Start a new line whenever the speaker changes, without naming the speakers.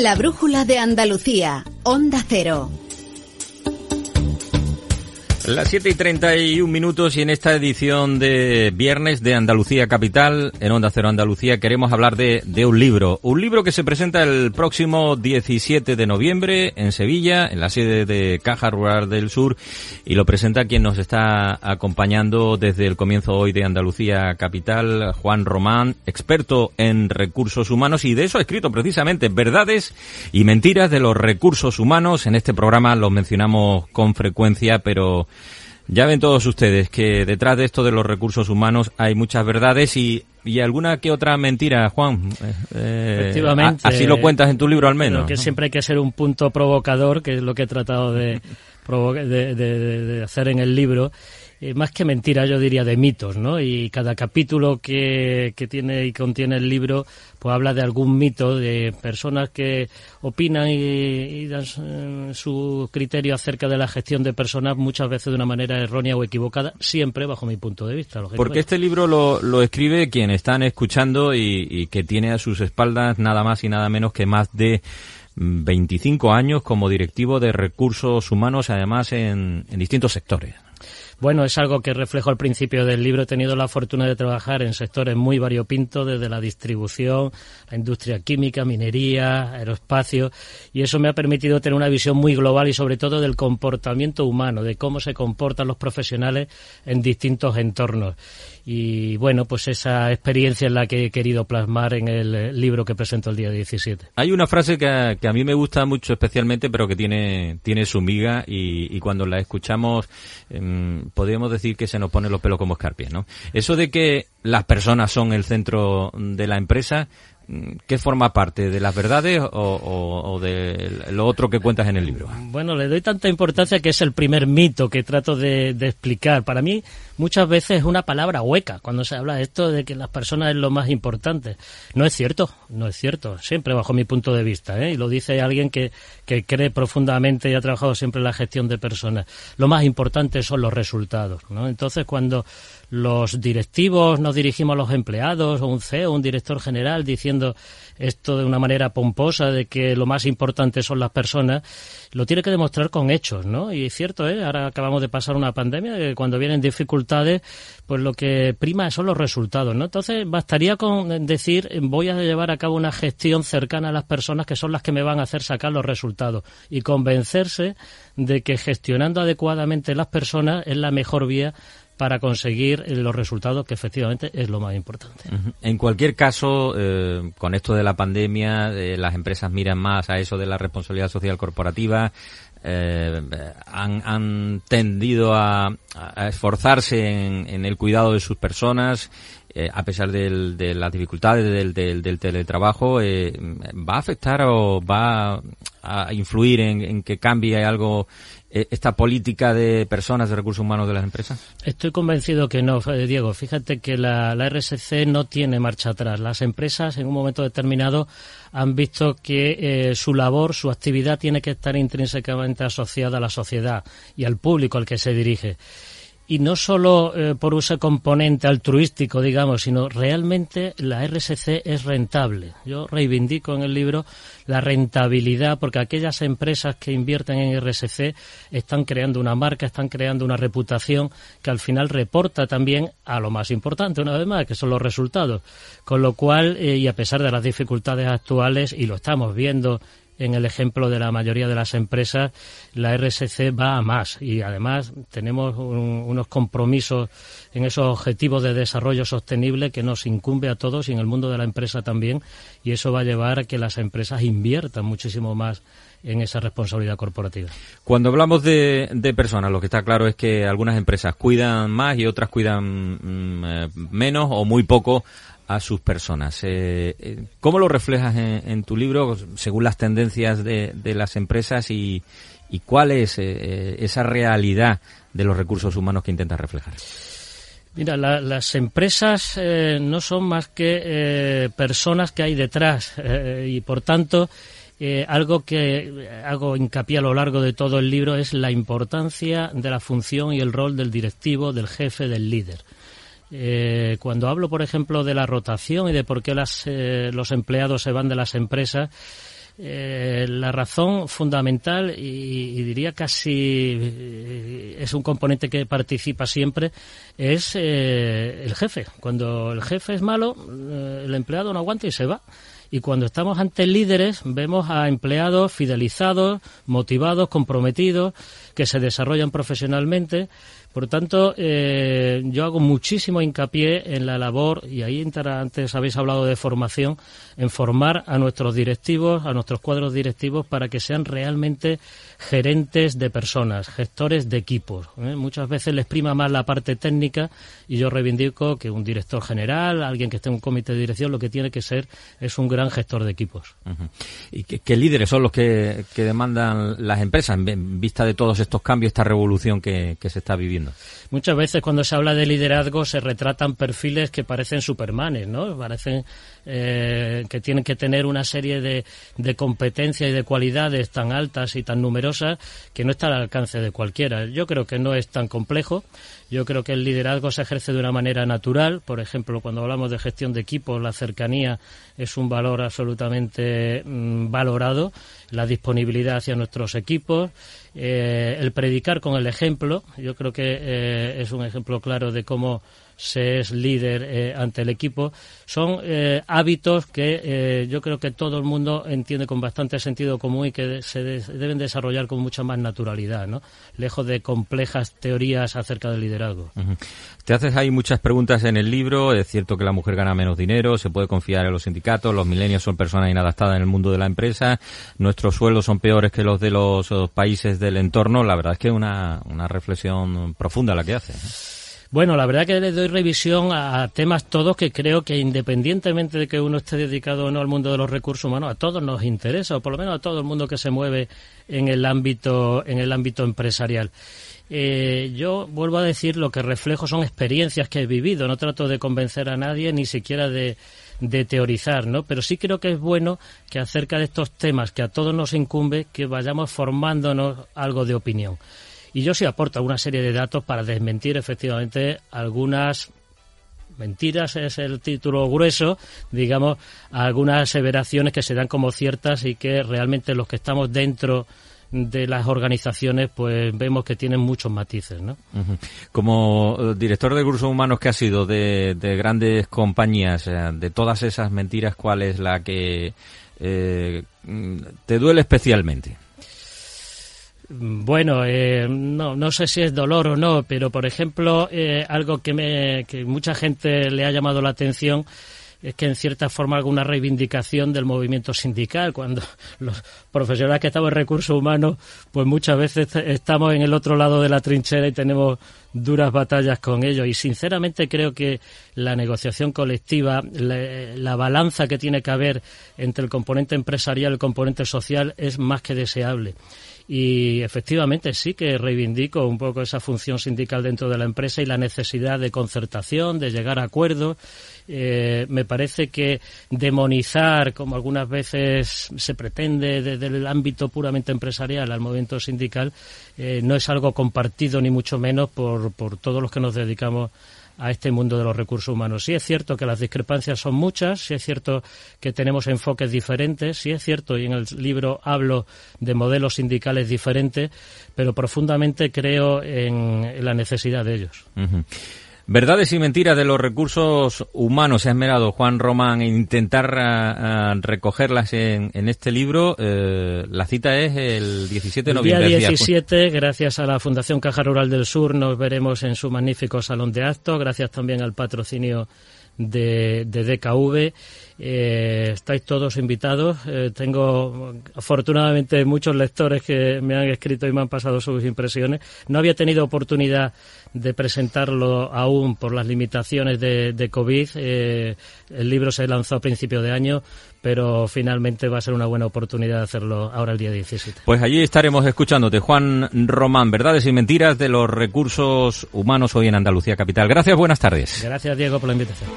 La brújula de Andalucía. Onda Cero.
Las 7 y 31 minutos y en esta edición de viernes de Andalucía Capital, en Onda Cero Andalucía, queremos hablar de, de, un libro. Un libro que se presenta el próximo 17 de noviembre en Sevilla, en la sede de Caja Rural del Sur, y lo presenta quien nos está acompañando desde el comienzo hoy de Andalucía Capital, Juan Román, experto en recursos humanos, y de eso ha escrito precisamente Verdades y Mentiras de los Recursos Humanos. En este programa los mencionamos con frecuencia, pero ya ven todos ustedes que detrás de esto de los recursos humanos hay muchas verdades y, y alguna que otra mentira, Juan.
Eh, Efectivamente.
A, así lo cuentas en tu libro al menos.
que siempre hay que ser un punto provocador, que es lo que he tratado de, de, de, de hacer en el libro. Eh, más que mentiras, yo diría de mitos, ¿no? Y cada capítulo que, que tiene y contiene el libro, pues habla de algún mito, de personas que opinan y, y dan su criterio acerca de la gestión de personas, muchas veces de una manera errónea o equivocada, siempre bajo mi punto de vista.
Porque este libro lo, lo escribe quien están escuchando y, y que tiene a sus espaldas nada más y nada menos que más de 25 años como directivo de recursos humanos, además en, en distintos sectores.
Bueno, es algo que reflejo al principio del libro. He tenido la fortuna de trabajar en sectores muy variopintos, desde la distribución, la industria química, minería, aeroespacio, y eso me ha permitido tener una visión muy global y sobre todo del comportamiento humano, de cómo se comportan los profesionales en distintos entornos. Y bueno, pues esa experiencia es la que he querido plasmar en el libro que presento el día 17.
Hay una frase que a, que a mí me gusta mucho especialmente, pero que tiene, tiene su miga y, y cuando la escuchamos eh, podríamos decir que se nos pone los pelos como escarpias, ¿no? Eso de que las personas son el centro de la empresa, ¿Qué forma parte? ¿De las verdades o, o, o, de lo otro que cuentas en el libro?
Bueno, le doy tanta importancia que es el primer mito que trato de, de, explicar. Para mí, muchas veces es una palabra hueca cuando se habla de esto de que las personas es lo más importante. No es cierto, no es cierto, siempre bajo mi punto de vista. ¿eh? Y lo dice alguien que, que cree profundamente y ha trabajado siempre en la gestión de personas. Lo más importante son los resultados. ¿no? Entonces, cuando los directivos nos dirigimos a los empleados o un CEO, un director general diciendo esto de una manera pomposa de que lo más importante son las personas, lo tiene que demostrar con hechos, ¿no? Y es cierto, ¿eh? Ahora acabamos de pasar una pandemia que cuando vienen dificultades, pues lo que prima son los resultados, ¿no? Entonces bastaría con decir voy a llevar a cabo una gestión cercana a las personas que son las que me van a hacer sacar los resultados y convencerse de que gestionando adecuadamente las personas es la mejor vía para conseguir los resultados que efectivamente es lo más importante.
En cualquier caso, eh, con esto de la pandemia, eh, las empresas miran más a eso de la responsabilidad social corporativa, eh, han, tendido a, esforzarse en, el cuidado de sus personas, eh, a pesar del, de las dificultades del, del, teletrabajo, eh, ¿va a afectar o va a influir en que cambie algo esta política de personas, de recursos humanos de las empresas?
Estoy convencido que no, Diego. Fíjate que la, la, RSC no tiene marcha atrás. Las empresas en un momento determinado han visto que eh, su labor, su actividad tiene que estar intrínsecamente asociada a la sociedad y al público al que se dirige. Y no solo eh, por ese componente altruístico, digamos, sino realmente la RSC es rentable. Yo reivindico en el libro la rentabilidad porque aquellas empresas que invierten en RSC están creando una marca, están creando una reputación que al final reporta también a lo más importante, una vez más, que son los resultados. Con lo cual, eh, y a pesar de las dificultades actuales, y lo estamos viendo en el ejemplo de la mayoría de las empresas, la RSC va a más y además tenemos unos compromisos en esos objetivos de desarrollo sostenible que nos incumbe a todos y en el mundo de la empresa también y eso va a llevar a que las empresas inviertan muchísimo más en esa responsabilidad corporativa.
Cuando hablamos de, personas, lo que está claro es que algunas empresas cuidan más y otras cuidan mm, eh, menos o muy poco a sus personas. Eh, eh, ¿Cómo lo reflejas en, tu libro según las tendencias de, las empresas y, cuál es eh, esa realidad de los recursos humanos que intentas reflejar?
Mira, las empresas no son más que personas que hay detrás y por tanto algo que hago hincapié a lo largo de todo el libro es la importancia de la función y el rol del directivo, del jefe, del líder. Eh, cuando hablo, por ejemplo, de la rotación y de por qué las, eh, los empleados se van de las empresas, eh, la razón fundamental y, diría casi eh, es un componente que participa siempre es el jefe. Cuando el jefe es malo, el empleado no aguanta y se va. Y cuando estamos ante líderes, vemos a empleados fidelizados, motivados, comprometidos, que se desarrollan profesionalmente por tanto, eh, yo hago muchísimo hincapié en la labor, y ahí antes habéis hablado de formación, en formar a nuestros directivos, a nuestros cuadros directivos, para que sean realmente gerentes de personas, gestores de equipos. ¿eh? Muchas veces les prima más la parte técnica y yo reivindico que un director general, alguien que esté en un comité de dirección, lo que tiene que ser es un gran gestor de equipos.
¿Y qué, líderes son los que, demandan las empresas en vista de todos estos cambios, esta revolución que se está viviendo?
Muchas veces cuando se habla de liderazgo se retratan perfiles que parecen supermanes, ¿no? Parecen eh, que tienen que tener una serie de, de competencias y de cualidades tan altas y tan numerosas que no está al alcance de cualquiera. Yo creo que no es tan complejo. Yo creo que el liderazgo se ejerce de una manera natural. Por ejemplo, cuando hablamos de gestión de equipos, la cercanía es un valor absolutamente mm, valorado. La disponibilidad hacia nuestros equipos, eh, el predicar con el ejemplo. Yo creo que eh, es un ejemplo claro de cómo se es líder eh, ante el equipo, son eh, hábitos que eh, yo creo que todo el mundo entiende con bastante sentido común y que se deben desarrollar con mucha más naturalidad, ¿no? lejos de complejas teorías acerca del liderazgo.
Te haces ahí muchas preguntas en el libro. Es cierto que la mujer gana menos dinero, se puede confiar en los sindicatos, los milenios son personas inadaptadas en el mundo de la empresa, nuestros sueldos son peores que los de los países del entorno. La verdad es que es una, una reflexión profunda la que hace.
Bueno, la verdad que le doy revisión a temas todos que creo que independientemente de que uno esté dedicado o no al mundo de los recursos humanos, a todos nos interesa, o por lo menos a todo el mundo que se mueve en el ámbito, en el ámbito empresarial. Eh, yo vuelvo a decir lo que reflejo son experiencias que he vivido, no trato de convencer a nadie ni siquiera de, de teorizar, ¿no? Pero sí creo que es bueno que acerca de estos temas que a todos nos incumbe, que vayamos formándonos algo de opinión. Y yo sí aporto una serie de datos para desmentir efectivamente algunas mentiras es el título grueso, digamos, algunas aseveraciones que se dan como ciertas y que realmente los que estamos dentro de las organizaciones pues vemos que tienen muchos matices, ¿no?
Como eh, director de recursos humanos que ha sido de, grandes compañías, eh, de todas esas mentiras, ¿cuál es la que eh, te duele especialmente?
Bueno, eh, no, no sé si es dolor o no, pero por ejemplo, eh, algo que, me, que mucha gente le ha llamado la atención es que en cierta forma alguna reivindicación del movimiento sindical, cuando los profesionales que estamos en recursos humanos, pues muchas veces estamos en el otro lado de la trinchera y tenemos duras batallas con ellos. Y sinceramente creo que la negociación colectiva, la, la balanza que tiene que haber entre el componente empresarial y el componente social es más que deseable y efectivamente sí que reivindico un poco esa función sindical dentro de la empresa y la necesidad de concertación, de llegar a acuerdos. Eh, me parece que demonizar, como algunas veces se pretende desde el ámbito puramente empresarial al movimiento sindical, eh, no es algo compartido ni mucho menos por, por todos los que nos dedicamos este mundo de los recursos humanos. Sí es cierto que las discrepancias son muchas, sí es cierto que tenemos enfoques diferentes, sí es cierto, y en el libro hablo de modelos sindicales diferentes, pero profundamente creo en, la necesidad de ellos.
Verdades y mentiras de los recursos humanos. Se ha esmerado Juan Román en intentar ah, ah, recogerlas en, este libro. Eh, la cita es el 17 de noviembre.
El día 17, gracias a la Fundación Caja Rural del Sur, nos veremos en su magnífico salón de actos. Gracias también al patrocinio de, de DKV. Eh, estáis todos invitados. Eh, tengo afortunadamente muchos lectores que me han escrito y me han pasado sus impresiones. No había tenido oportunidad de presentarlo aún por las limitaciones de, de COVID. Eh, el libro se lanzó a principio de año, pero finalmente va a ser una buena oportunidad de hacerlo ahora el día 17.
Pues allí estaremos escuchándote, Juan Román, verdades y mentiras de los recursos humanos hoy en Andalucía Capital. Gracias, buenas tardes.
Gracias, Diego, por la invitación.